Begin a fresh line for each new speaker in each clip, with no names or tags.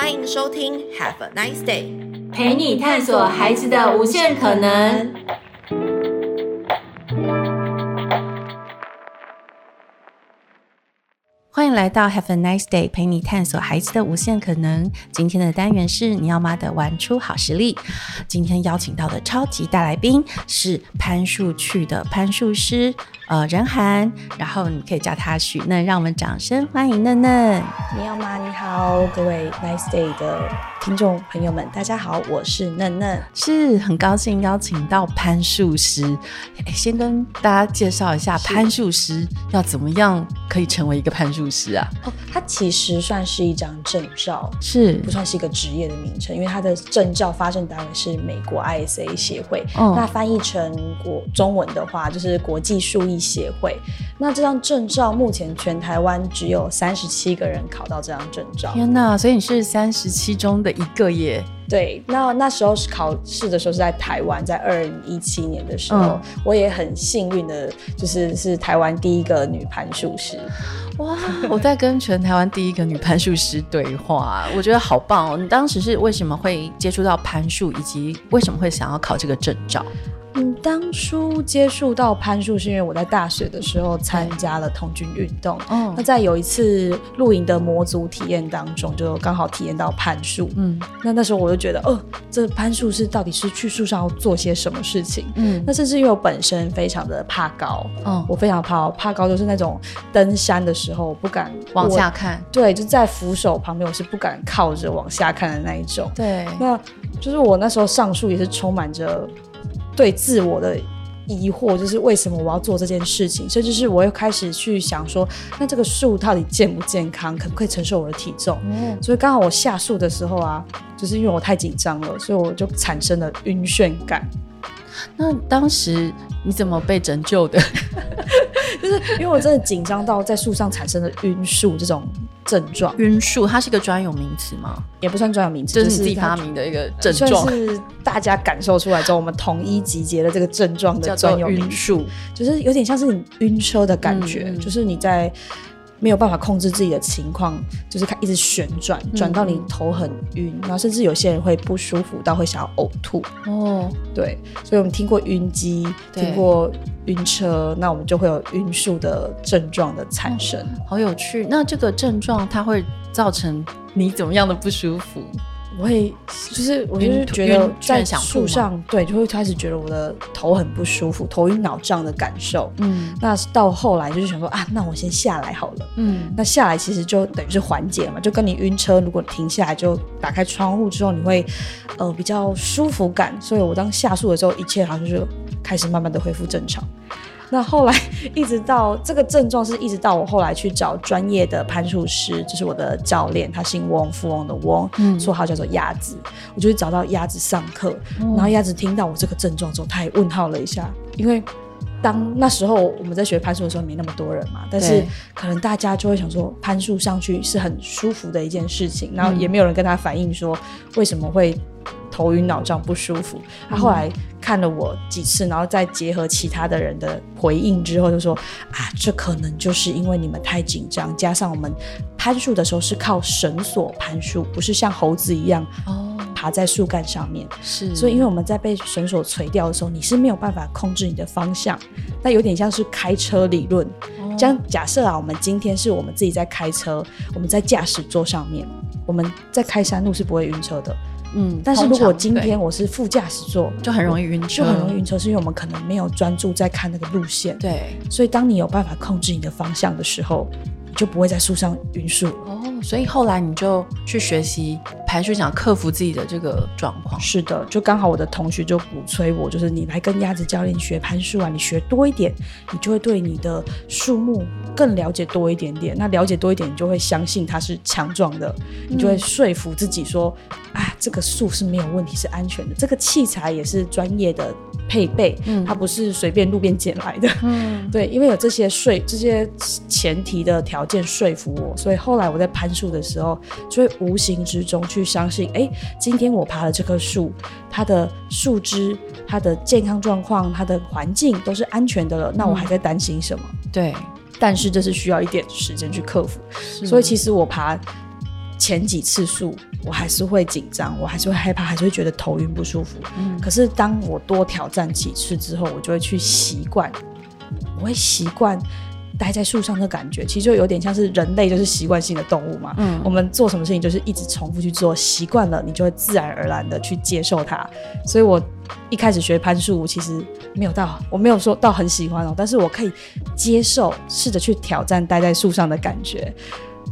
欢迎收听 Have a nice day，
陪你探索孩子的无限可能。
欢迎来到 Have a nice day，陪你探索孩子的无限可能。今天的单元是你要妈的玩出好实力。今天邀请到的超级大来宾是攀树去的攀树师。呃，任涵，然后你可以叫他许嫩，让我们掌声欢迎嫩嫩。
你好吗，你好，各位 Nice Day 的听众朋友们，大家好，我是嫩嫩，
是很高兴邀请到攀树师。先跟大家介绍一下攀树师要怎么样可以成为一个攀树师啊？
哦，它其实算是一张证照，
是
不算是一个职业的名称，因为它的证照发证单位是美国 ISA 协会，哦，那翻译成国中文的话就是国际树艺协会，那这张证照目前全台湾只有三十七个人考到这张证照。
天哪！所以你是三十七中的一个耶。
对，那那时候是考试的时候是在台湾，在二零一七年的时候，嗯、我也很幸运的，就是是台湾第一个女攀树师。
哇！我在跟全台湾第一个女攀树师对话，我觉得好棒哦。你当时是为什么会接触到攀树，以及为什么会想要考这个证照？
嗯，当初接触到攀树是因为我在大学的时候参加了童军运动。嗯，那在有一次露营的模组体验当中，就刚好体验到攀树。嗯，那那时候我就觉得，哦，这攀树是到底是去树上要做些什么事情？嗯，那甚至因为我本身非常的怕高，嗯，我非常怕怕高，就是那种登山的时候我不敢
往下看。
对，就在扶手旁边，我是不敢靠着往下看的那一种。
对，
那就是我那时候上树也是充满着。对自我的疑惑，就是为什么我要做这件事情，甚至是我又开始去想说，那这个树到底健不健康，可不可以承受我的体重？嗯，所以刚好我下树的时候啊，就是因为我太紧张了，所以我就产生了晕眩感。
那当时你怎么被拯救的？
就是因为我真的紧张到在树上产生了晕树这种症状。
晕树，它是一个专有名词吗？
也不算专有名词，
这是你自己发明的一个症状。
算是大家感受出来之后，我们统一集结了这个症状的专有名词，就是有点像是你晕车的感觉，嗯、就是你在。没有办法控制自己的情况，就是它一直旋转，转到你头很晕，嗯、然后甚至有些人会不舒服到会想要呕吐。哦，对，所以我们听过晕机，听过晕车，那我们就会有晕术的症状的产生。
哦，好有趣。那这个症状它会造成你怎么样的不舒服？
我会就是，我就是觉得在树上，对，就会开始觉得我的头很不舒服，头晕脑胀的感受。嗯，那到后来就是想说啊，那我先下来好了。嗯，那下来其实就等于是缓解了嘛，就跟你晕车，如果停下来就打开窗户之后，你会呃比较舒服感。所以我当下树的时候，一切好像就开始慢慢的恢复正常。那后来 一直到这个症状是一直到我后来去找专业的攀树师，就是我的教练，他姓翁，富翁的翁，嗯，绰号叫做鸭子。我就去找到鸭子上课，嗯、然后鸭子听到我这个症状之后，他也问号了一下，因为当那时候我们在学攀树的时候没那么多人嘛，但是可能大家就会想说攀树上去是很舒服的一件事情，然后也没有人跟他反映说为什么会。头晕脑胀不舒服，他后来看了我几次，然后再结合其他的人的回应之后，就说啊，这可能就是因为你们太紧张，加上我们攀树的时候是靠绳索攀树，不是像猴子一样爬在树干上面，是，所以因为我们在被绳索垂吊的时候，你是没有办法控制你的方向，那有点像是开车理论，这样假设啊，我们今天是我们自己在开车，我们在驾驶座上面，我们在开山路是不会晕车的。嗯，但是如果今天我是副驾驶座，
就很容易晕车，
就很容易晕车，是因为我们可能没有专注在看那个路线。对，所以当你有办法控制你的方向的时候，你就不会在树上晕树。
哦，所以后来你就去学习攀树，想克服自己的这个状况。
是的，就刚好我的同学就鼓吹我，就是你来跟鸭子教练学攀树啊，你学多一点，你就会对你的树木更了解多一点点。那了解多一点，你就会相信它是强壮的，你就会说服自己说。啊，这个树是没有问题，是安全的。这个器材也是专业的配备，嗯，它不是随便路边捡来的，嗯，对，因为有这些税这些前提的条件说服我，所以后来我在攀树的时候，就会无形之中去相信，哎，今天我爬了这棵树，它的树枝、它的健康状况、它的环境都是安全的了，那我还在担心什么？
对，
但是这是需要一点时间去克服，所以其实我爬。前几次数我还是会紧张，我还是会害怕，还是会觉得头晕不舒服。嗯，可是当我多挑战几次之后，我就会去习惯，我会习惯。待在树上的感觉，其实就有点像是人类，就是习惯性的动物嘛。嗯，我们做什么事情就是一直重复去做，习惯了，你就会自然而然的去接受它。所以我一开始学攀树，其实没有到，我没有说到很喜欢哦，但是我可以接受，试着去挑战待在树上的感觉。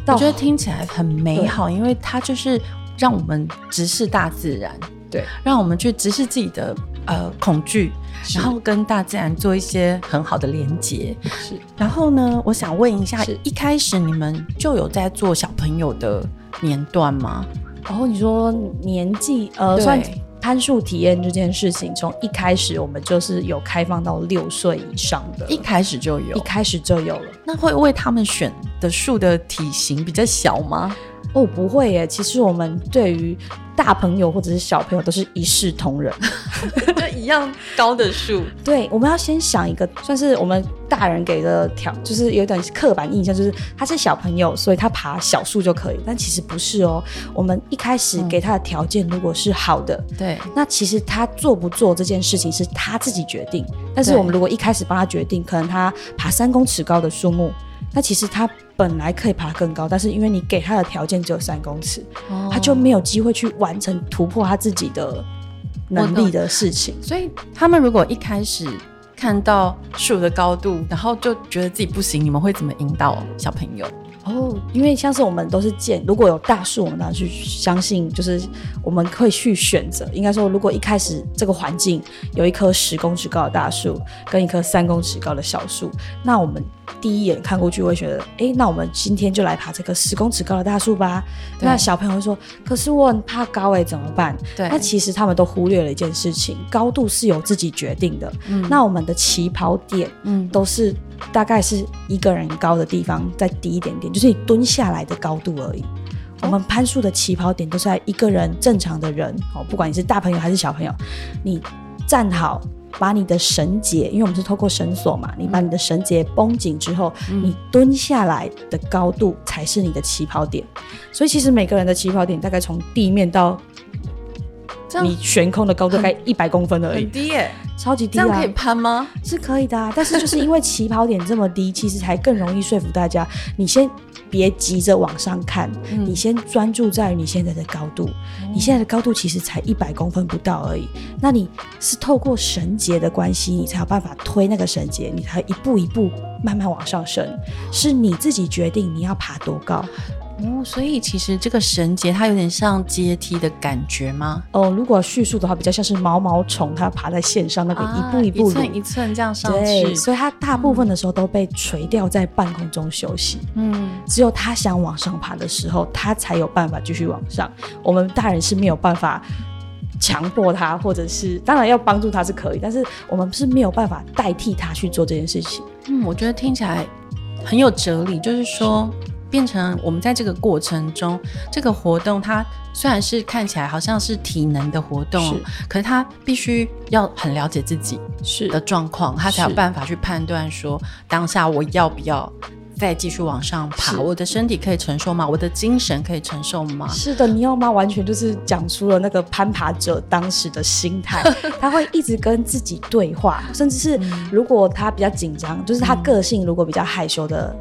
我觉得听起来很美好，因为它就是让我们直视大自然，
对，
让我们去直视自己的呃恐惧。然后跟大自然做一些很好的连接。是，然后呢，我想问一下，一开始你们就有在做小朋友的年段吗？
然后、哦、你说年纪，呃，算攀树体验这件事情，从一开始我们就是有开放到六岁以上的，
一开始就有，
一开始就有了。
那会为他们选的树的体型比较小吗？
哦，不会耶。其实我们对于大朋友或者是小朋友都是一视同仁，
就一样高的树。
对，我们要先想一个，算是我们大人给的条，就是有点刻板印象，就是他是小朋友，所以他爬小树就可以。但其实不是哦。我们一开始给他的条件如果是好的，
嗯、对，
那其实他做不做这件事情是他自己决定。但是我们如果一开始帮他决定，可能他爬三公尺高的树木。那其实他本来可以爬更高，但是因为你给他的条件只有三公尺，哦、他就没有机会去完成突破他自己的能力的事情。
所以他们如果一开始看到树的高度，然后就觉得自己不行，你们会怎么引导小朋友？
哦，因为像是我们都是见，如果有大树，我们当然去相信，就是我们会去选择。应该说，如果一开始这个环境有一棵十公尺高的大树，跟一棵三公尺高的小树，那我们。第一眼看过去，会觉得，哎，那我们今天就来爬这棵十公尺高的大树吧。那小朋友会说，可是我很怕高，哎，怎么办？对，那其实他们都忽略了一件事情，高度是由自己决定的。嗯，那我们的起跑点，嗯，都是大概是一个人高的地方再低一点点，就是你蹲下来的高度而已。我们攀树的起跑点都是在一个人正常的人，哦，不管你是大朋友还是小朋友，你站好。把你的绳结，因为我们是透过绳索嘛，你把你的绳结绷紧之后，嗯、你蹲下来的高度才是你的起跑点。所以其实每个人的起跑点大概从地面到你悬空的高度大概一百公分而已，
很低耶，
超级低啊！
这样可以攀吗？
是可以的啊，但是就是因为起跑点这么低，其实才更容易说服大家，你先。别急着往上看，嗯、你先专注在于你现在的高度。嗯、你现在的高度其实才一百公分不到而已。那你是透过绳结的关系，你才有办法推那个绳结，你才一步一步慢慢往上升。是你自己决定你要爬多高。
哦，所以其实这个绳结它有点像阶梯的感觉吗？
哦，如果叙述的话，比较像是毛毛虫，它爬在线上那个一步一步、
啊、一寸一寸这样上去。
对，所以它大部分的时候都被垂吊在半空中休息。嗯，只有它想往上爬的时候，它才有办法继续往上。我们大人是没有办法强迫他，或者是当然要帮助他是可以，但是我们是没有办法代替他去做这件事情。
嗯，我觉得听起来很有哲理，就是说。变成我们在这个过程中，这个活动它虽然是看起来好像是体能的活动，是可是它必须要很了解自己是的状况，他才有办法去判断说当下我要不要再继续往上爬，我的身体可以承受吗？我的精神可以承受吗？
是的，你要吗？完全就是讲出了那个攀爬者当时的心态，他会一直跟自己对话，甚至是如果他比较紧张，就是他个性如果比较害羞的。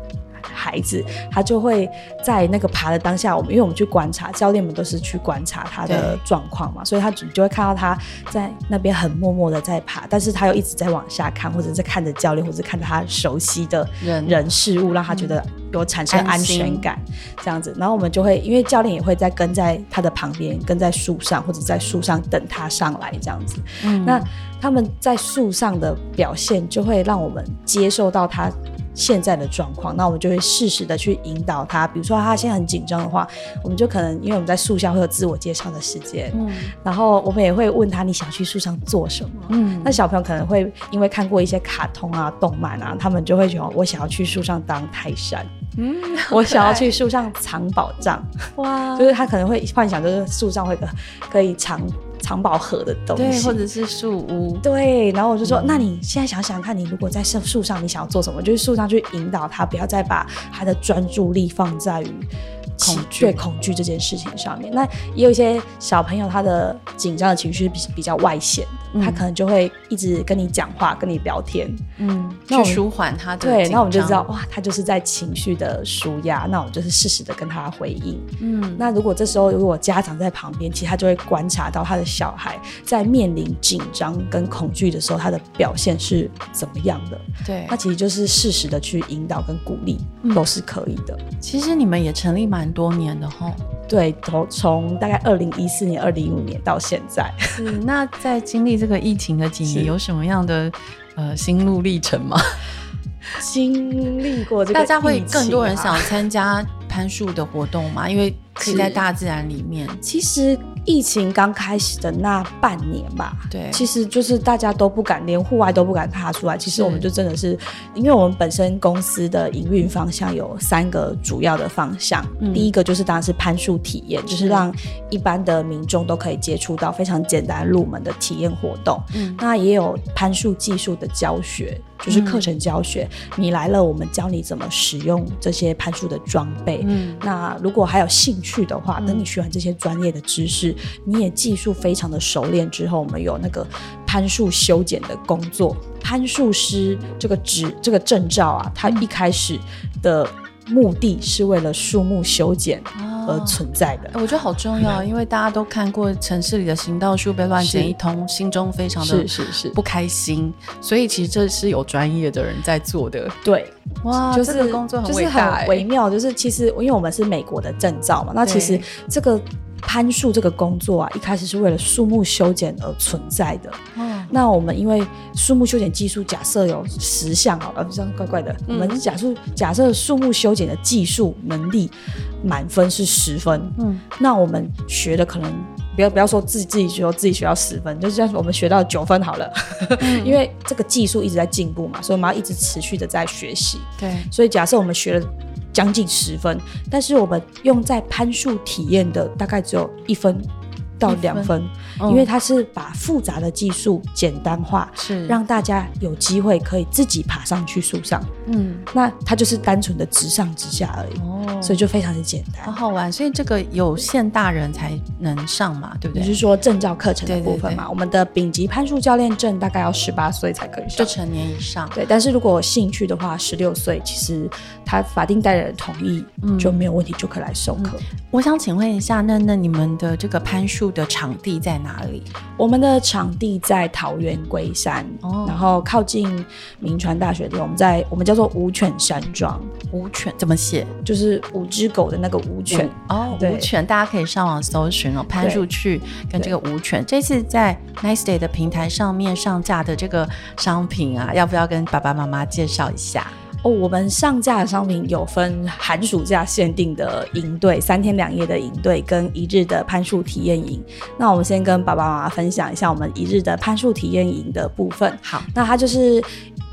孩子，他就会在那个爬的当下，我们因为我们去观察，教练们都是去观察他的状况嘛，所以他就就会看到他在那边很默默的在爬，但是他又一直在往下看，或者是看着教练，或者是看着他熟悉的人人事物，让他觉得有产生安全感，嗯、这样子。然后我们就会，因为教练也会在跟在他的旁边，跟在树上，或者在树上等他上来这样子。嗯，那他们在树上的表现，就会让我们接受到他。现在的状况，那我们就会适时的去引导他。比如说他现在很紧张的话，我们就可能因为我们在树下会有自我介绍的时间，嗯，然后我们也会问他，你想去树上做什么？嗯，那小朋友可能会因为看过一些卡通啊、动漫啊，他们就会觉得我想要去树上当泰山，嗯，我想要去树上藏宝藏，哇，就是他可能会幻想就是树上会可可以藏。藏宝盒的东西，
对，或者是树屋，
对。然后我就说，嗯、那你现在想想看，你如果在树树上，你想要做什么？就是树上去引导他，不要再把他的专注力放在于
恐惧，
对恐惧这件事情上面。那也有一些小朋友，他的紧张的情绪比比较外显。他可能就会一直跟你讲话，跟你聊天，
嗯，去舒缓他的。
对，那我们就知道，哇，他就是在情绪的舒压。那我们就是适时的跟他回应。嗯，那如果这时候如果家长在旁边，其实他就会观察到他的小孩在面临紧张跟恐惧的时候，他的表现是怎么样的。
对，
他其实就是适时的去引导跟鼓励，都是可以的。
其实你们也成立蛮多年的哈。
对，从从大概二零一四年、二零一五年到现在。
是，那在经历这个疫情的几年，有什么样的呃心路历程吗？
经历过这个，
大家会更多人想参加攀树的活动吗？因为可以在大自然里面。
其实。疫情刚开始的那半年吧，
对，
其实就是大家都不敢，连户外都不敢踏出来。其实我们就真的是，是因为我们本身公司的营运方向有三个主要的方向，嗯、第一个就是当然是攀树体验，就是让一般的民众都可以接触到非常简单入门的体验活动。嗯，那也有攀树技术的教学。就是课程教学，嗯、你来了，我们教你怎么使用这些攀树的装备。嗯，那如果还有兴趣的话，等你学完这些专业的知识，嗯、你也技术非常的熟练之后，我们有那个攀树修剪的工作。攀树师这个职这个证照啊，它一开始的目的是为了树木修剪。嗯而存在的，
我觉得好重要，因为大家都看过城市里的行道树被乱剪一通，心中非常的是是是。不开心，所以其实这是有专业的人在做的。
对，
哇，就是这个工作很伟大，
很微妙，就是其实因为我们是美国的证照嘛，那其实这个。攀树这个工作啊，一开始是为了树木修剪而存在的。嗯，那我们因为树木修剪技术，假设有十项好了，这样怪怪的。嗯、我们假设假设树木修剪的技术能力满分是十分。嗯，那我们学的可能不要不要说自己自己学自己学到十分，就是这样，我们学到九分好了。嗯、因为这个技术一直在进步嘛，所以我们要一直持续的在学习。
对，
所以假设我们学了。将近十分，但是我们用在攀树体验的大概只有一分。到两分，嗯、因为它是把复杂的技术简单化，是让大家有机会可以自己爬上去树上。嗯，那它就是单纯的直上直下而已，哦，所以就非常的简单，
好好玩。所以这个有限大人才能上嘛，对不对？
你是说证照课程的部分嘛？对对对，我们的丙级攀树教练证大概要十八岁才可以上，
就成年以上。
对，但是如果有兴趣的话，十六岁其实他法定代理人同意就没有问题，就可以来授课。
我想请问一下，那那你们的这个攀树的场地在哪里？
我们的场地在桃园龟山，哦、然后靠近明传大学的。我们在我们叫做五犬山庄。
五犬怎么写？
就是五只狗的那个五犬。
哦，五犬，大家可以上网搜寻哦。潘树去跟这个五犬，这次在 Nice Day 的平台上面上架的这个商品啊，要不要跟爸爸妈妈介绍一下？
哦，我们上架的商品有分寒暑假限定的营队，三天两夜的营队跟一日的攀树体验营。那我们先跟爸爸妈妈分享一下我们一日的攀树体验营的部分。
好，
那它就是。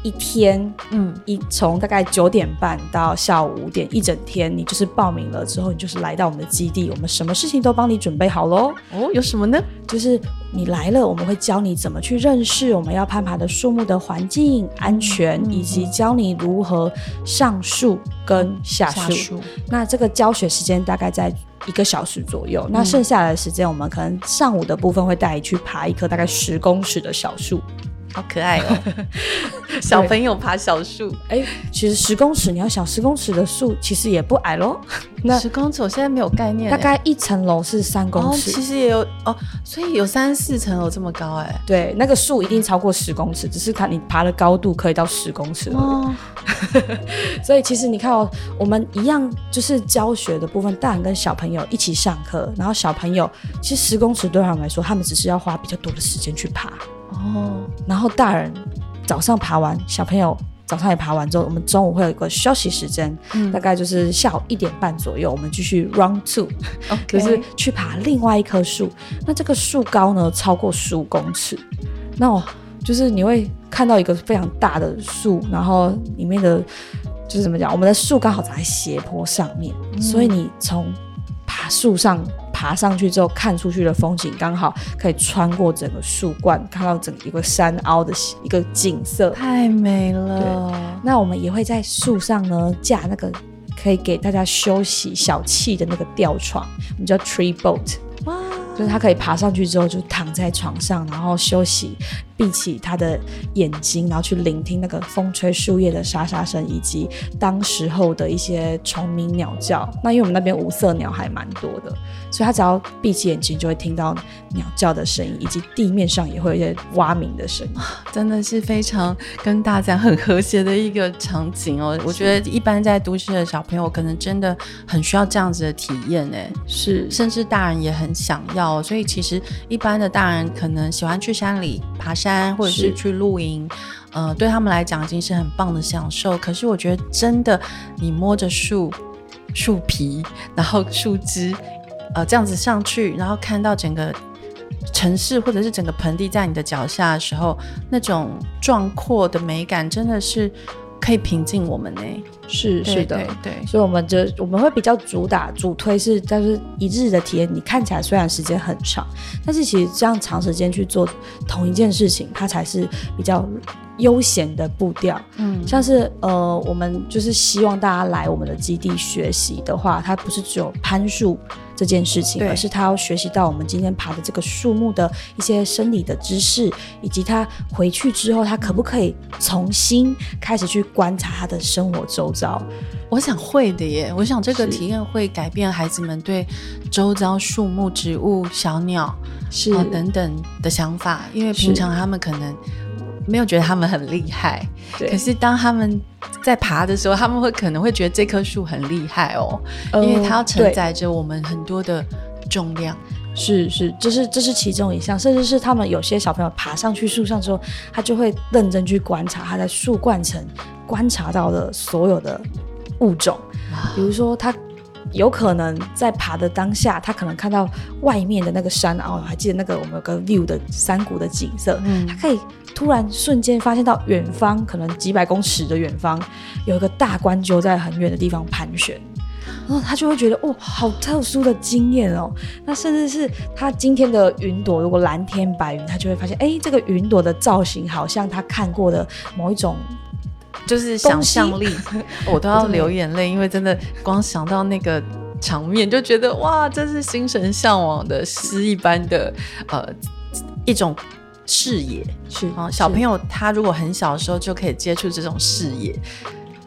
一天，嗯，一从大概九点半到下午五点，一整天，你就是报名了之后，你就是来到我们的基地，我们什么事情都帮你准备好喽。
哦，有什么呢？
就是你来了，我们会教你怎么去认识我们要攀爬的树木的环境、安全，嗯、以及教你如何上树跟下树。下树。那这个教学时间大概在一个小时左右，嗯、那剩下来的时间，我们可能上午的部分会带你去爬一棵大概十公尺的小树。
好可爱哦！小朋友爬小树，
哎、欸，其实十公尺，你要想十公尺的树，其实也不矮喽。
那十公尺，我现在没有概念。
大概一层楼是三公尺，
哦，其实也有哦，所以有三四层楼这么高哎。
对，那个树一定超过十公尺，只是看你爬的高度可以到十公尺哦。所以其实你看哦，我们一样就是教学的部分，大人跟小朋友一起上课，然后小朋友其实十公尺对他们来说，他们只是要花比较多的时间去爬。哦，然后大人早上爬完，小朋友早上也爬完之后，我们中午会有一个休息时间，嗯、大概就是下午一点半左右，我们继续 round two，Okay. 就是去爬另外一棵树。那这个树高呢，超过十五公尺，那我就是你会看到一个非常大的树，然后里面的就是怎么讲，我们的树刚好长在斜坡上面，嗯、所以你从爬树上。爬上去之后，看出去的风景刚好可以穿过整个树冠，看到整个一个山凹的一个景色，
太美了。
那我们也会在树上呢架那个可以给大家休息小憩的那个吊床，我们叫 tree boat。哇，就是他可以爬上去之后就躺在床上，然后休息。闭起他的眼睛，然后去聆听那个风吹树叶的沙沙声，以及当时候的一些虫鸣鸟叫。那因为我们那边五色鸟还蛮多的，所以他只要闭起眼睛，就会听到鸟叫的声音，以及地面上也会有一些蛙鸣的声音。
真的是非常跟大自然很和谐的一个场景哦。我觉得一般在都市的小朋友，可能真的很需要这样子的体验呢。
是，
甚至大人也很想要。所以其实一般的大人可能喜欢去山里爬山。或者是去露营，呃，对他们来讲已经是很棒的享受。可是我觉得，真的，你摸着树树皮，然后树枝，呃，这样子上去，然后看到整个城市或者是整个盆地在你的脚下的时候，那种壮阔的美感，真的是。可以平静我们呢？
是是的，
对，对，对，
所以我们就我们会比较主打主推是，但是一日的体验。你看起来虽然时间很长，但是其实这样长时间去做同一件事情，它才是比较悠闲的步调。嗯，像是呃，我们就是希望大家来我们的基地学习的话，它不是只有攀树。这件事情，而是他要学习到我们今天爬的这个树木的一些生理的知识，以及他回去之后，他可不可以重新开始去观察他的生活周遭？
我想会的耶，我想这个体验会改变孩子们对周遭树木、植物、小鸟是、呃、等等的想法，因为平常他们可能。没有觉得他们很厉害，可是当他们在爬的时候，他们会可能会觉得这棵树很厉害哦，呃、因为它要承载着我们很多的重量。
是是，这是这是其中一项，甚至是他们有些小朋友爬上去树上之后，他就会认真去观察他在树冠层观察到的所有的物种，比如说他。有可能在爬的当下，他可能看到外面的那个山，然后还记得那个我们有个 view 的山谷的景色，嗯，他可以突然瞬间发现到远方，可能几百公尺的远方有一个大关鸠在很远的地方盘旋，然后他就会觉得哦，好特殊的经验哦。那甚至是他今天的云朵，如果蓝天白云，他就会发现，哎，这个云朵的造型好像他看过的某一种。
就是想象力，我都要流眼泪，因为真的光想到那个场面，就觉得哇，真是心神向往的诗一般的呃一种视野。是啊，小朋友他如果很小的时候就可以接触这种视野，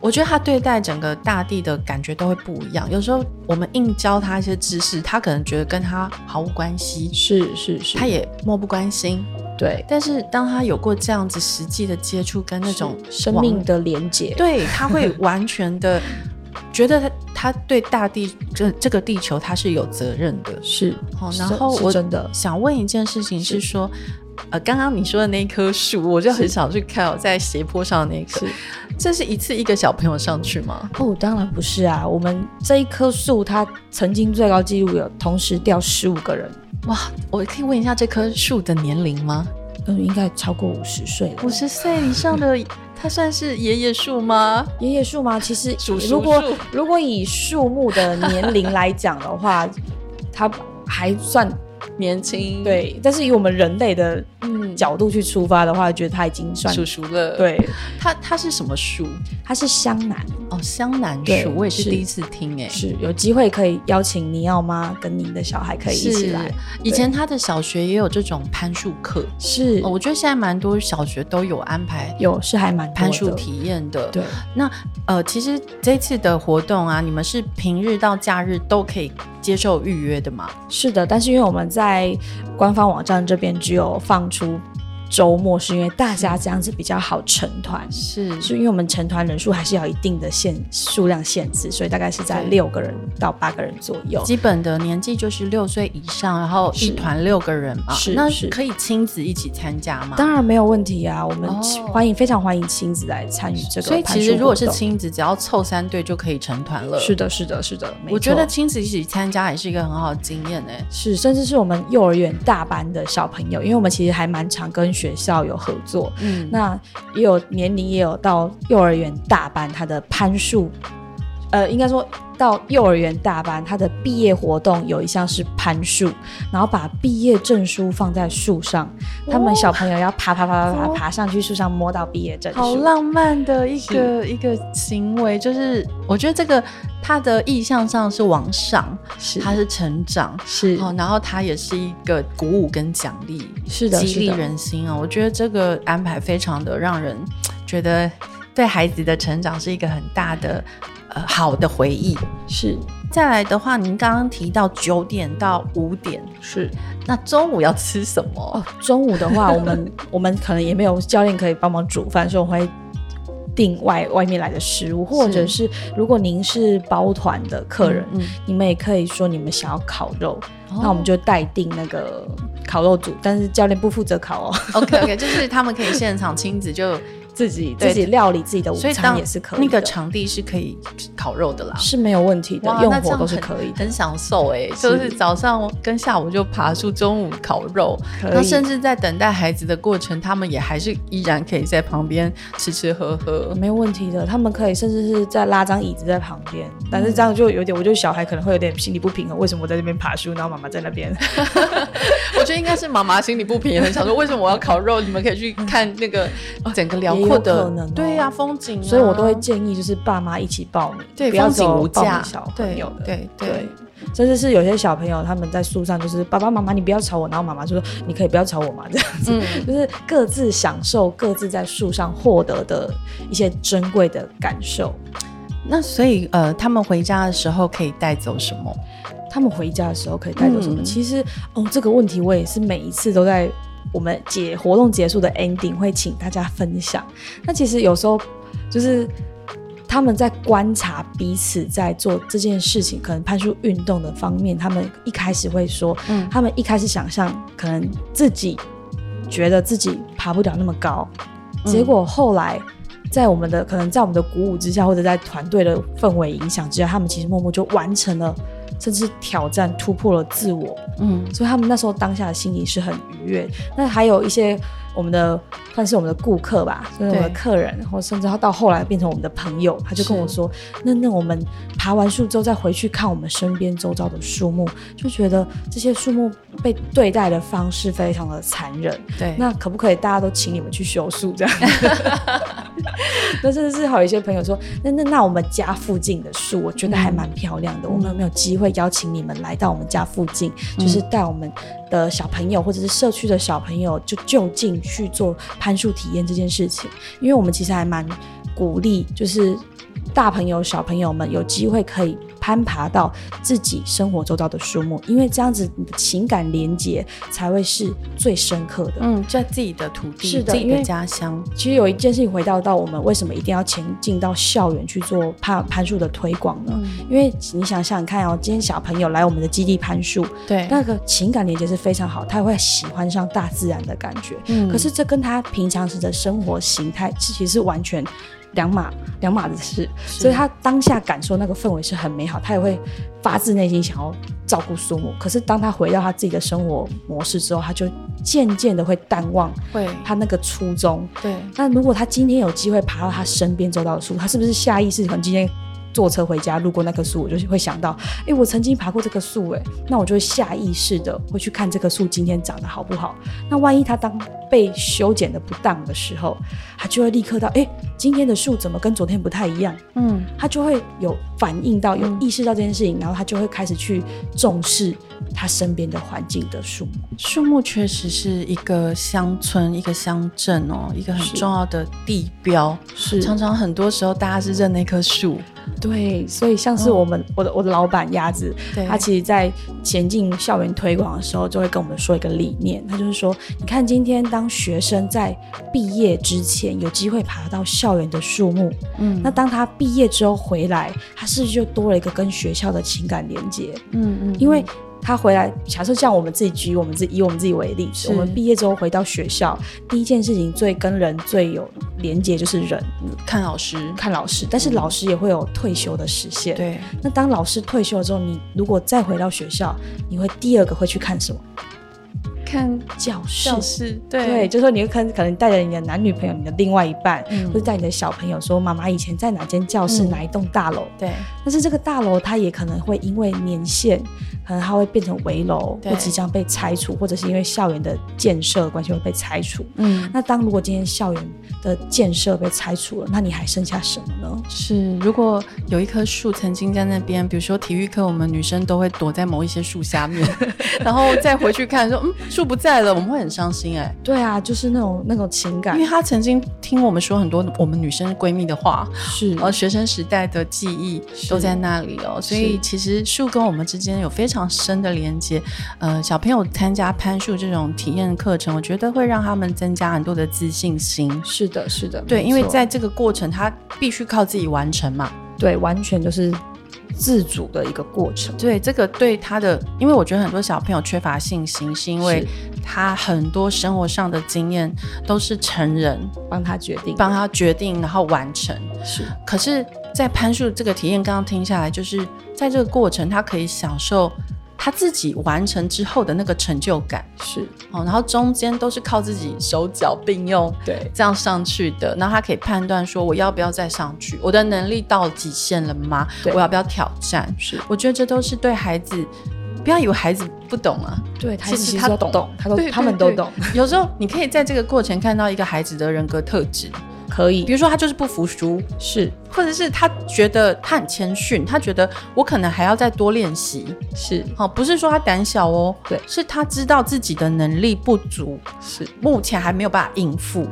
我觉得他对待整个大地的感觉都会不一样。有时候我们硬教他一些知识，他可能觉得跟他毫无关系，
是是是，
他也漠不关心。对，但是当他有过这样子实际的接触跟那种
生命的连接，
对，他会完全的 觉得他他对大地这这个地球他是有责任的，
是。
好，然后我真的。想问一件事情是说，呃，刚刚你说的那一棵树，我就很少去看，在斜坡上的那一棵，这是一次一个小朋友上去吗？
哦，当然不是啊，我们这一棵树它曾经最高纪录有同时掉十五个人。
哇，我可以问一下这棵树的年龄吗？
嗯，应该超过五十岁了。
五十岁以上的，它算是爷爷树吗？
爷爷树吗？其实，如果如果以树木的年龄来讲的话，它还算
年轻。
对，但是以我们人类的。角度去出发的话，觉得他已经算
熟熟了。
对，
他他是什么树？
他是香楠
哦，香楠树，我也是第一次听诶。
是有机会可以邀请尼奥妈跟您的小孩可以一起来。
以前他的小学也有这种攀树课，
是，
我觉得现在蛮多小学都有安排，
有是还蛮
攀树体验的。
对，
那呃，其实这次的活动啊，你们是平日到假日都可以接受预约的吗？
是的，但是因为我们在官方网站这边只有放出。周末是因为大家这样子比较好成团，
是，
是因为我们成团人数还是要一定的限数量限制，所以大概是在六个人到八个人左右。
基本的年纪就是六岁以上，然后一团六个人嘛，是，那是可以亲子一起参加吗？
当然没有问题啊，我们欢迎、哦、非常欢迎亲子来参与这个。
所以其实如果是亲子，只要凑三对就可以成团了。
是的，是的，是的，
我觉得亲子一起参加也是一个很好的经验呢。
是，甚至是我们幼儿园大班的小朋友，因为我们其实还蛮常跟学学校有合作，嗯，那也有年龄也有到幼儿园大班，他的攀树，呃，应该说到幼儿园大班，他的毕业活动有一项是攀树，然后把毕业证书放在树上，他们小朋友要爬爬爬爬爬爬上去树上摸到毕业证书，
好浪漫的一个一个行为，就是我觉得这个他的意向上是往上，是他是成长，
是
哦，然后他也是一个鼓舞跟奖励，
是的，
激励人心啊！我觉得这个安排非常的让人觉得对孩子的成长是一个很大的。呃，好的回忆
是。
再来的话，您刚刚提到九点到五点
是，
那中午要吃什么？
哦，中午的话，我们我们可能也没有教练可以帮忙煮饭，所以我会订外外面来的食物，或者是如果您是包团的客人，嗯，你们也可以说你们想要烤肉，哦，那我们就代订那个烤肉组，但是教练不负责烤哦。
OK OK，就是他们可以现场亲自就。
自己自己料理自己的午餐也是可以，
那个场地是可以烤肉的啦，
是没有问题的，用火都是可以的，
很享受哎、欸，就是早上跟下午就爬树，中午烤肉，那甚至在等待孩子的过程，他们也还是依然可以在旁边吃吃喝喝，
没有问题的，他们可以甚至是在拉张椅子在旁边，但是这样就有点，我觉得小孩可能会有点心理不平衡，为什么我在这边爬树，然后妈妈在那边？
我觉得应该是妈妈心理不平衡，想说为什么我要烤肉？你们可以去看那个 整个辽。
有可能、哦，
对呀、啊，风景、啊，
所以我都会建议就是爸妈一起报名，
对，
不要
风景无价，
小朋友的，
对对，对，
甚至是有些小朋友他们在树上，就是爸爸妈妈你不要吵我，然后妈妈就说你可以不要吵我嘛，这样子、嗯，就是各自享受各自在树上获得的一些珍贵的感受。
那所以呃，他们回家的时候可以带走什么？
他们回家的时候可以带走什么？嗯、其实哦，这个问题我也是每一次都在。我们结活动结束的 ending 会请大家分享。那其实有时候就是他们在观察彼此在做这件事情，可能攀树运动的方面，他们一开始会说，嗯，他们一开始想象可能自己觉得自己爬不了那么高，嗯，结果后来在我们的可能在我们的鼓舞之下，或者在团队的氛围影响之下，他们其实默默就完成了。甚至挑战突破了自我，嗯，所以他们那时候当下的心理是很愉悦。那还有一些我们的算是我们的顾客吧，就是我们的客人，然后甚至他到后来变成我们的朋友，他就跟我说：“那那我们爬完树之后再回去看我们身边周遭的树木，就觉得这些树木被对待的方式非常的残忍。”对，那可不可以大家都请你们去修树这样？那甚至是还有一些朋友说：“那那那我们家附近的树，我觉得还蛮漂亮的，嗯，我们有没有机会？”会邀请你们来到我们家附近，就是带我们的小朋友或者是社区的小朋友，就就近去做攀树体验这件事情。因为我们其实还蛮鼓励，就是大朋友小朋友们有机会可以。攀爬到自己生活周遭的树木，因为这样子你的情感连接才会是最深刻的。嗯，在自己的土地，是的，自己的家乡。其实有一件事情回到到我们为什么一定要前进到校园去做攀攀树的推广呢？嗯，因为你想想看哦，今天小朋友来我们的基地攀树，对，那个情感连接是非常好，他会喜欢上大自然的感觉。嗯，可是这跟他平常时的生活形态其实是完全。两码两码子事，所以他当下感受那个氛围是很美好，他也会发自内心想要照顾苏母。可是当他回到他自己的生活模式之后，他就渐渐的会淡忘，会他那个初衷。对，那如果他今天有机会爬到他身边周到的树，他是不是下意识可能今天？坐车回家路过那棵树，我就会想到，哎、欸，我曾经爬过这棵树，哎，那我就会下意识的会去看这棵树今天长得好不好。那万一它当被修剪的不当的时候，它就会立刻到，哎、欸，今天的树怎么跟昨天不太一样？嗯，它就会有反应到，有意识到这件事情，然后它就会开始去重视它身边的环境的树木。
树木确实是一个乡村、一个乡镇哦，一个很重要的地标。是，常常很多时候大家是认那棵树。
对，所以像是我们、哦、我的我的老板鸭子，他其实在前进校园推广的时候，就会跟我们说一个理念，他就是说，你看今天当学生在毕业之前有机会爬到校园的树木，嗯，那当他毕业之后回来，他是不是就多了一个跟学校的情感连接？嗯嗯，因为。他回来，假设像我们自己举我们自己以我们自己为例，我们毕业之后回到学校，第一件事情最跟人最有连接就是人，
看老师，
看老师。但是老师也会有退休的时限，对、嗯。那当老师退休了之后，你如果再回到学校，你会第二个会去看什么？
看
教室，
教室对，
对，就是说你会看，可能带着你的男女朋友、你的另外一半，
嗯、
或者带你的小朋友说，妈妈以前在哪间教室、嗯、哪一栋大楼，
对。
但是这个大楼它也可能会因为年限，可能它会变成围楼，或即将被拆除，或者是因为校园的建设关系会被拆除。嗯，那当如果今天校园的建设被拆除了，那你还剩下什么呢？
是，如果有一棵树曾经在那边，比如说体育课，我们女生都会躲在某一些树下面，然后再回去看说，说嗯，树不在了，我们会很伤心哎、欸。
对啊，就是那种那种情感，
因为她曾经听我们说很多我们女生闺蜜的话，
是，
然后学生时代的记忆都在那里哦，所以其实树跟我们之间有非常深的连接。呃，小朋友参加攀树这种体验课程，我觉得会让他们增加很多的自信心。
是的，是的，
对，因为在这个过程，他必须靠自己完成嘛。
对，完全就是自主的一个过程。
对，这个对他的，因为我觉得很多小朋友缺乏信心，是因为他很多生活上的经验都是成人
帮他决定，
帮他决定，然后完成。
是，
可是，在攀树这个体验，刚刚听下来，就是在这个过程，他可以享受。他自己完成之后的那个成就感
是
哦，然后中间都是靠自己手脚并用，
对，这
样上去的。然后他可以判断说，我要不要再上去？我的能力到极限了吗？我要不要挑战？
是，
我觉得这都是对孩子，不要以为孩子不懂啊，
对，
其实他懂，
他都他们都懂。
有时候你可以在这个过程看到一个孩子的人格特质。
可以，
比如说他就是不服输，
是，
或者是他觉得他很谦逊，他觉得我可能还要再多练习，
是，
好，不是说他胆小哦，
对，
是他知道自己的能力不足，
是，
目前还没有办法应付，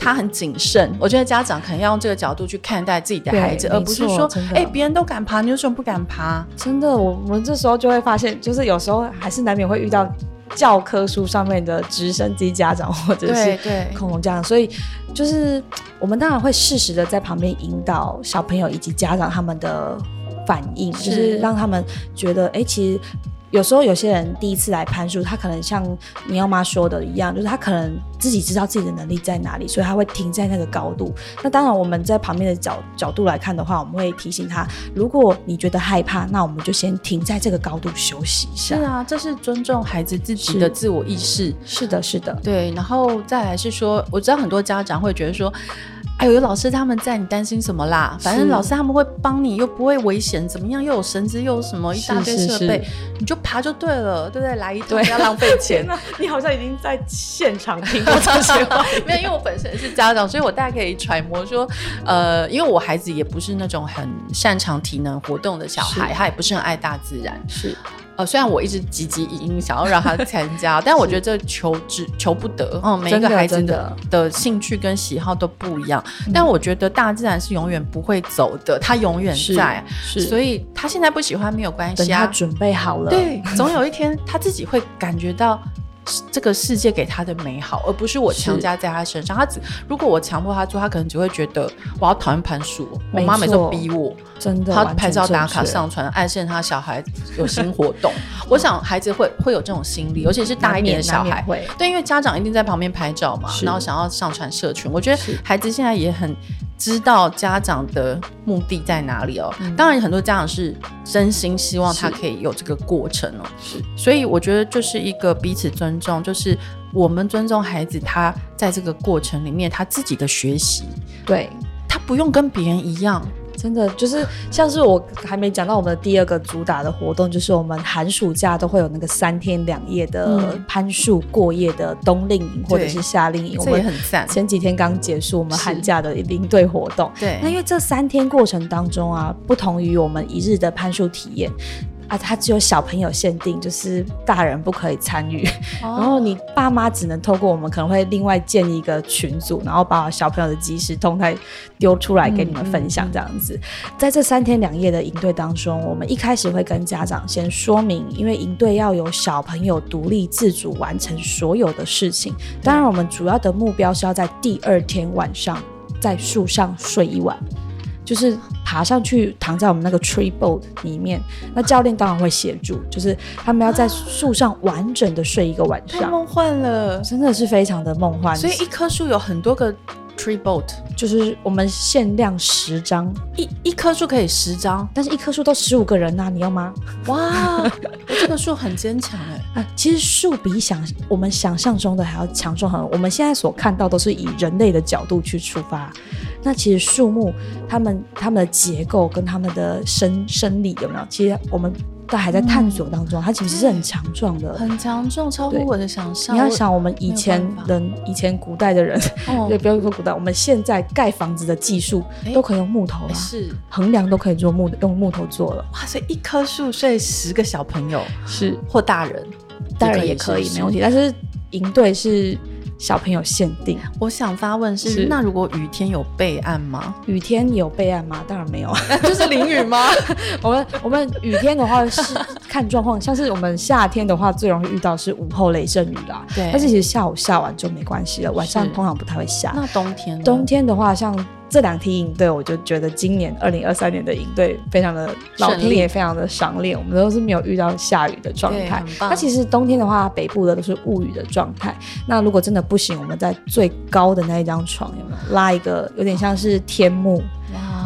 他很谨慎。我觉得家长可能要用这个角度去看待自己的孩子，而不是说，哎，别人都敢爬，你为什么不敢爬？
真的，我们这时候就会发现，就是有时候还是难免会遇到。教科书上面的直升机家长或者是恐龙家长，所以就是我们当然会适时的在旁边引导小朋友以及家长他们的反应，是就是让他们觉得，哎、欸，其实。有时候有些人第一次来攀树，他可能像你要妈说的一样，就是他可能自己知道自己的能力在哪里，所以他会停在那个高度。那当然，我们在旁边的角角度来看的话，我们会提醒他：如果你觉得害怕，那我们就先停在这个高度休息一下。
是啊，这是尊重孩子自己的自我意识。
是，是的，是的，
对。然后再来是说，我知道很多家长会觉得说。哎呦，有老师他们在，你担心什么啦？反正老师他们会帮你，又不会危险，怎么样？又有绳子，又有什么一大堆设备，你就爬就对了，对不对？来一堆，不要浪费钱。
你好像已经在现场听过这些话。
没有，因为我本身是家长，所以我大概可以揣摩说，呃，因为我孩子也不是那种很擅长体能活动的小孩，他也不是很爱大自然，
是。
呃，虽然我一直积极引领，想要让他参加，但我觉得这求之求不得。嗯，每一个孩子的的兴趣跟喜好都不一样。嗯、但我觉得大自然是永远不会走的，它永远在。
是，
所以他现在不喜欢没有关系啊，
等他准备好了，
对，总有一天他自己会感觉到。这个世界给他的美好，而不是我强加在他身上。他只如果我强迫他做，他可能只会觉得我要讨厌攀树。我妈每次都逼我，
真的，
他拍照打卡上传，暗示他小孩有新活动。我想孩子会会有这种心理，尤其是大一点的小孩会。对，因为家长一定在旁边拍照嘛，然后想要上传社群。我觉得孩子现在也很。知道家长的目的在哪里哦。嗯、当然，很多家长是真心希望他可以有这个过程哦。
是，
所以我觉得就是一个彼此尊重，就是我们尊重孩子，他在这个过程里面他自己的学习，
对，
他不用跟别人一样。
真的就是像是我还没讲到我们的第二个主打的活动，就是我们寒暑假都会有那个三天两夜的攀树过夜的冬令营或者是夏令营，我们
很赞。
前几天刚结束我们寒假的领队活动，
对。
那因为这三天过程当中啊，不同于我们一日的攀树体验。啊，它只有小朋友限定，就是大人不可以参与。Oh. 然后你爸妈只能透过我们可能会另外建一个群组，然后把小朋友的即时动态丢出来给你们分享这样子。在这三天两夜的营队当中，我们一开始会跟家长先说明，因为营队要有小朋友独立自主完成所有的事情。当然，我们主要的目标是要在第二天晚上在树上睡一晚。就是爬上去躺在我们那个 tree boat 里面，那教练当然会协助，就是他们要在树上完整的睡一个晚上，
太梦幻了，
真的是非常的梦幻。
所以一棵树有很多个 tree boat，
就是我们限量十张，
一一棵树可以十张，
但是一棵树都十五个人呐、啊，你要吗？
哇，我 这个树很坚强哎。
啊，其实树比想我们想象中的还要强壮很多。我们现在所看到都是以人类的角度去出发，那其实树木它们它们的结构跟它们的生生理有没有？其实我们。都还在探索当中，嗯、它其实是很强壮的，
很强壮，超乎我的想象。
你要想，我们以前人，以前古代的人，对不要说古代，我们现在盖房子的技术都可以用木头了，是横梁都可以做木的，用木头做了。
哇，所以一棵树睡十个小朋友
是
或大人，
大人也可以没问题，但是营队是。小朋友限定，
我想发问是，是那如果雨天有备案吗？
雨天有备案吗？当然没有，
就是淋雨吗？
我们我们雨天的话是看状况，像是我们夏天的话最容易遇到是午后雷阵雨啦。对，但是其实下午下完就没关系了，晚上通常不太会下。
那冬天呢？
冬天的话像。这两梯营队，我就觉得今年二零二三年的营队非常的老天也非常的赏脸，我们都是没有遇到下雨的状态。那其实冬天的话，北部的都是雾雨的状态。那如果真的不行，我们在最高的那一张床有没有拉一个有点像是天幕，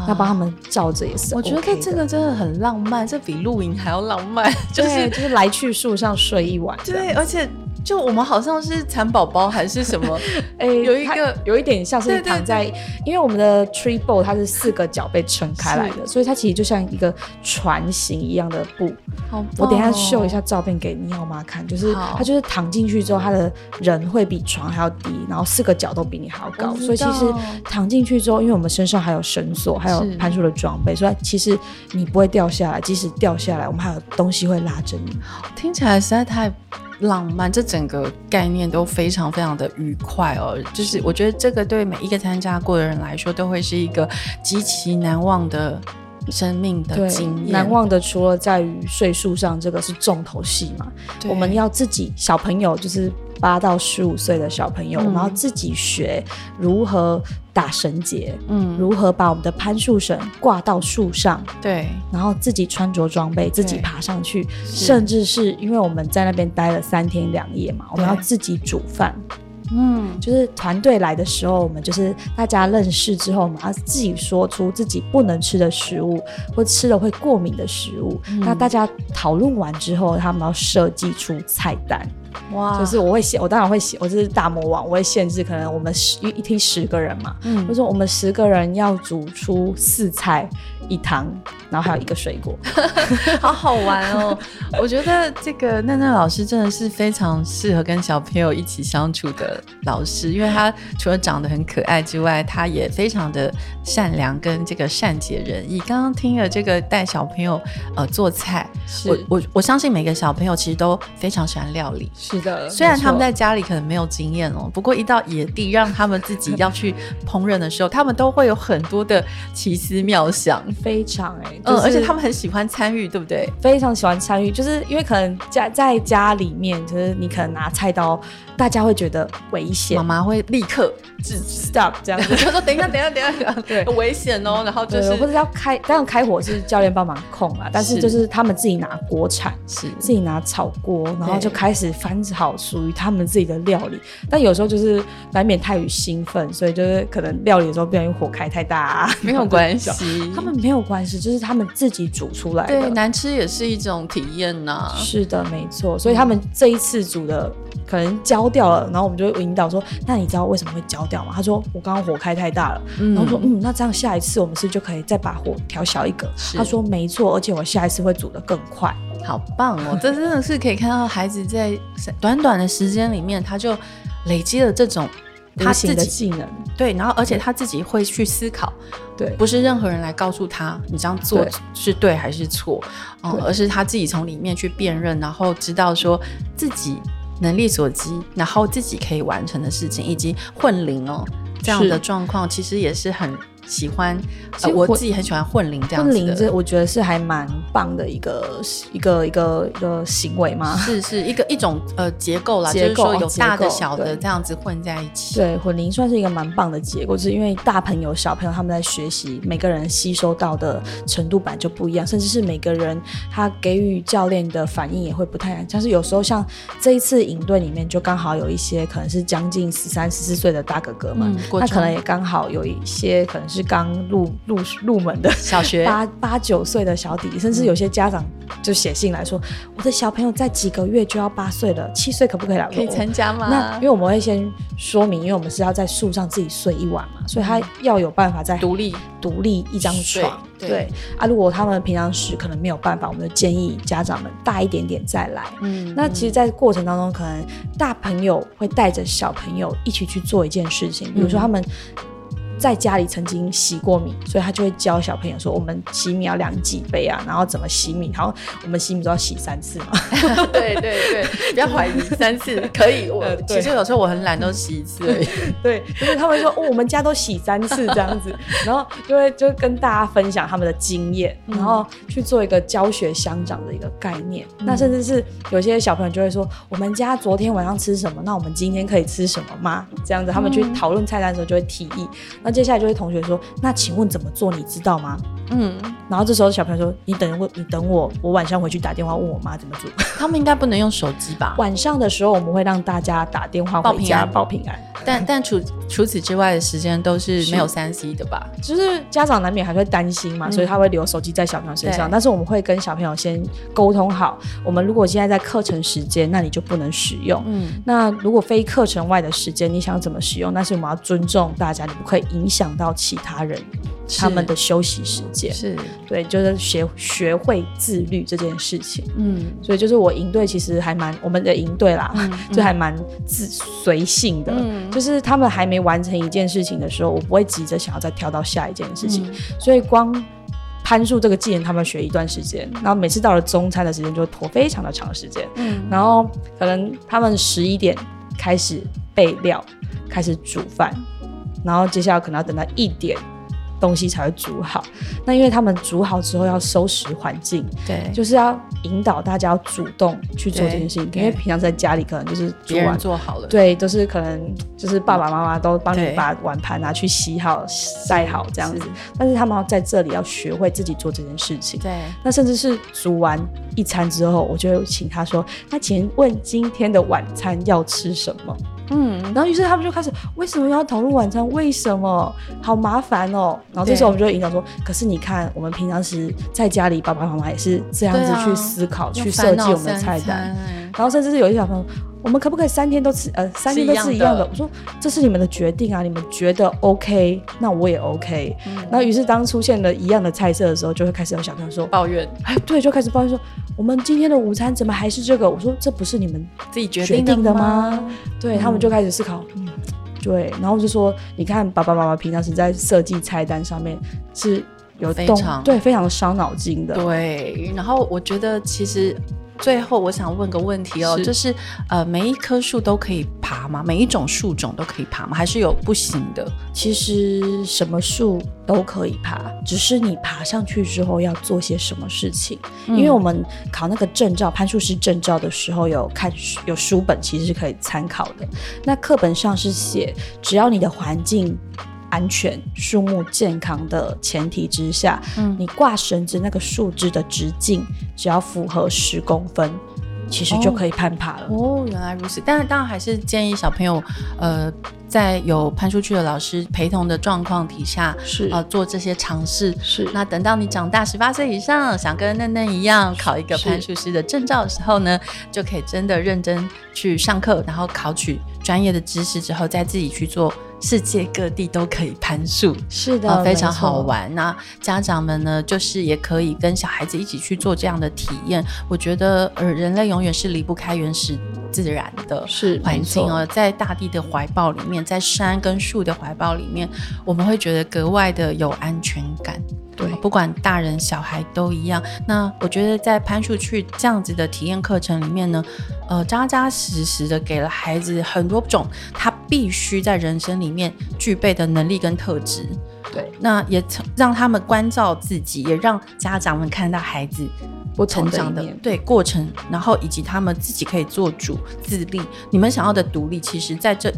要帮他们罩着也是、OK。
我觉得这个真的很浪漫，这比露营还要浪漫，就是
就是来去树上睡一晚。
对，而且。就我们好像是蚕宝宝还是什么？
哎、欸，有一个有一点像是躺在，因为我们的 tree ball 它是四个脚被撑开来的，所以它其实就像一个船型一样的布。好，我等一下秀一下照片给你好妈？看，就是它就是躺进去之后，它的人会比床还要低，然后四个脚都比你还要高，所以其实躺进去之后，因为我们身上还有绳索，还有攀树的装备，所以其实你不会掉下来。即使掉下来，我们还有东西会拉着你。
听起来实在太。浪漫，这整个概念都非常非常的愉快哦。就是我觉得这个对每一个参加过的人来说，都会是一个极其难忘的生命的经验。
难忘的除了在于岁数上，这个是重头戏嘛。我们要自己小朋友，就是八到十五岁的小朋友，嗯，我们要自己学如何。打绳结，嗯，如何把我们的攀树绳挂到树上？对，然后自己穿着装备，自己爬上去，甚至是因为我们在那边待了三天两夜嘛，我们要自己煮饭。嗯，就是团队来的时候，我们就是大家认识之后，我们要自己说出自己不能吃的食物，或吃了会过敏的食物。嗯、那大家讨论完之后，他们要设计出菜单。哇，就是我会限，我当然会限，我就是大魔王，我会限制，可能我们十一一梯十个人嘛，嗯，就是我们十个人要煮出四菜一汤，然后还有一个水果，
好好玩哦！我觉得这个娜娜老师真的是非常适合跟小朋友一起相处的老师，因为他除了长得很可爱之外，他也非常的善良跟这个善解人意。刚刚听了这个带小朋友呃做菜，是我我我相信每个小朋友其实都非常喜欢料理。
是的，
虽然他们在家里可能没有经验哦，不过一到野地，让他们自己要去烹饪的时候，他们都会有很多的奇思妙想，
非常哎、欸，
嗯、就是，而且他们很喜欢参与，对不对？
非常喜欢参与，就是因为可能家在家里面，就是你可能拿菜刀。大家会觉得危险，妈
妈会立刻制止。Stop 这样子，他说等一下，等一下，等一下，对，危险哦。然后就是
或者要开，当然开火是教练帮忙控啊，但是就是他们自己拿锅铲，是。自己拿炒锅，然后就开始翻好属于他们自己的料理。但有时候就是难免太于兴奋，所以就是可能料理的时候不小心火开太大啊，
没有关系，
他们没有关系，就是他们自己煮出来的。
对，难吃也是一种体验呐、啊。
是的，没错。所以他们这一次煮的可能焦掉了，然后我们就引导说：“那你知道为什么会焦掉吗？”他说：“我刚刚火开太大了。嗯”然后说：“嗯，那这样下一次我们是不是就可以再把火调小一个？”他说：“没错，而且我下一次会煮的更快。”
好棒哦！这真的是可以看到孩子在短短的时间里面，他就累积了这种他自己的技能。对，然后而且他自己会去思考，对，不是任何人来告诉他你这样做是对还是错，嗯，而是他自己从里面去辨认，然后知道说自己。能力所及，然后自己可以完成的事情，以及混龄哦这样的状况，其实也是很。喜欢，呃，我自己很喜欢混龄这样子的。混龄这
我觉得是还蛮棒的一个一个一个一个行为嘛。
是是一个一种呃结构啦，结构，就是说有大的小的这样子混在一起。
对，混龄算是一个蛮棒的结构，就是因为大朋友小朋友他们在学习，每个人吸收到的程度本来就不一样，甚至是每个人他给予教练的反应也会不太一样。像是有时候像这一次营队里面就刚好有一些可能是将近十三十四岁的大哥哥们，嗯，那可能也刚好有一些可能是。刚入入入门的
小学
八八九岁的小弟弟，甚至有些家长就写信来说，嗯、我的小朋友在几个月就要八岁了，七岁可不可以来？
可以参加吗？
那因为我们会先说明，因为我们是要在树上自己睡一晚嘛，所以他要有办法在
独立
独立一张床。对，对啊，如果他们平常时可能没有办法，我们就建议家长们大一点点再来。嗯，那其实，在过程当中，可能大朋友会带着小朋友一起去做一件事情，比如说他们。在家里曾经洗过米，所以他就会教小朋友说：“我们洗米要量几杯啊？然后怎么洗米？然后我们洗米都要洗三次嘛。”
对对对，不要怀疑，三次 可以。我其实有时候我很懒，都洗一次而已。
对，就是他们说：“哦，我们家都洗三次这样子。”然后就会就跟大家分享他们的经验，然后去做一个教学相长的一个概念。嗯、那甚至是有些小朋友就会说：“我们家昨天晚上吃什么？那我们今天可以吃什么吗？”这样子，他们去讨论菜单的时候就会提议。接下来就会同学说：“那请问怎么做？你知道吗？”嗯，然后这时候小朋友说：“你等我，你等我，我晚上回去打电话问我妈怎么做。”
他们应该不能用手机吧？
晚上的时候我们会让大家打电话回家报平安。
但但除除此之外的时间都是没有三 C 的吧？
就是家长难免还会担心嘛，所以他会留手机在小朋友身上。但是我们会跟小朋友先沟通好，我们如果现在在课程时间，那你就不能使用。嗯，那如果非课程外的时间，你想怎么使用？但是我们要尊重大家，你不可以影响到其他人他们的休息时间。是对，就是学学会自律这件事情。嗯，所以就是我营队其实还蛮我们的营队啦，就还蛮自随性的。嗯，就是他们还没完成一件事情的时候，我不会急着想要再跳到下一件事情。所以光攀树这个技能，他们学一段时间，然后每次到了中餐的时间就会拖非常的长时间。嗯，然后可能他们十一点开始备料，开始煮饭。然后接下来可能要等到一点，东西才会煮好。那因为他们煮好之后要收拾环境，对，就是要引导大家要主动去做这件事情。因为平常在家里可能就是
煮完做好了，
对，都是可能就是爸爸妈妈都帮你把碗盘拿去洗好、晒好这样子。但是他们要在这里要学会自己做这件事情。对，那甚至是煮完一餐之后，我就请他说：“那请问今天的晚餐要吃什么？”嗯，然后于是他们就开始为什么要讨论晚餐？为什么好麻烦哦？然后这时候我们就会引导说，可是你看，我们平常时在家里，爸爸妈妈也是这样子去思考、啊、去设计我们的菜单。然后甚至是有一些小朋友，我们可不可以三天都吃？呃，三天都吃一样的？我说这是你们的决定啊，你们觉得 OK，那我也 OK。嗯、然后于是当出现了一样的菜色的时候，就会开始有小朋友说
抱怨，
哎，对，就开始抱怨说，我们今天的午餐怎么还是这个？我说这不是你们自己决定的吗？对，他们就开始思考，嗯，对，然后就说，你看爸爸妈妈平常是在设计菜单上面是有动，非常对，非常伤脑筋的。
对，然后我觉得其实。最后，我想问个问题哦，是就是呃，每一棵树都可以爬吗？每一种树种都可以爬吗？还是有不行的？
其实什么树都可以爬，只是你爬上去之后要做些什么事情。嗯、因为我们考那个证照，攀树师证照的时候有看有书本，其实是可以参考的。那课本上是写，只要你的环境。安全、树木健康的前提之下，嗯，你挂绳子那个树枝的直径只要符合十公分，其实就可以攀爬了。
哦，原来如此。但是当然还是建议小朋友，呃，在有攀树区的老师陪同的状况底下，是呃做这些尝试。是。那等到你长大十八岁以上，想跟嫩嫩一样考一个攀树师的证照的时候呢，就可以真的认真去上课，然后考取专业的知识之后，再自己去做。世界各地都可以攀树，是的，呃，非常好玩。那家长们呢，就是也可以跟小孩子一起去做这样的体验。我觉得，呃，人类永远是离不开原始自然的环境哦，在大地的怀抱里面，在山跟树的怀抱里面，我们会觉得格外的有安全感。对，不管大人小孩都一样。那我觉得在潘树去这样子的体验课程里面呢，呃，扎扎实实的给了孩子很多种他必须在人生里面具备的能力跟特质。对，那也让他们关照自己，也让家长们看到孩子不成长的对过程，然后以及他们自己可以做主、自立。你们想要的独立，其实在这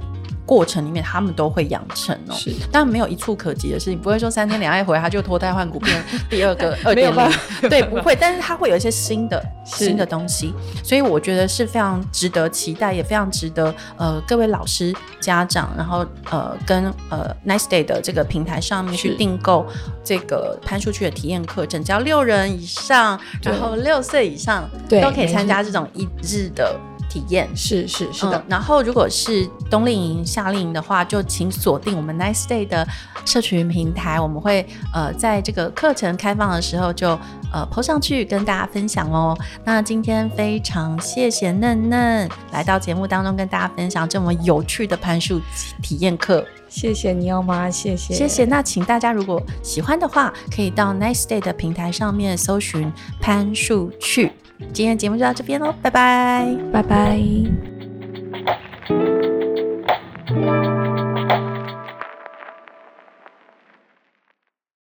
过程里面，他们都会养成哦。
是，
但没有一蹴可及的事情，不会说三天两夜回来他就脱胎换骨变第二个 二点零，对，不会。但是他会有一些新的新的东西，所以我觉得是非常值得期待，也非常值得呃各位老师、家长，然后呃跟呃 Nice Day 的这个平台上面去订购这个攀树区的体验课程，只要六人以上，然后六岁以上都可以参加这种一日的。体验
是是是的、嗯，
然后如果是冬令营、夏令营的话，就请锁定我们 Nice Day 的社群平台，我们会呃在这个课程开放的时候就呃 po 上去跟大家分享哦。那今天非常谢谢嫩嫩来到节目当中跟大家分享这么有趣的攀树体验课，
谢谢你奥妈，谢谢
谢谢。那请大家如果喜欢的话，可以到 Nice Day 的平台上面搜寻攀树去。今天的节目就到这边喽，拜拜，
拜拜。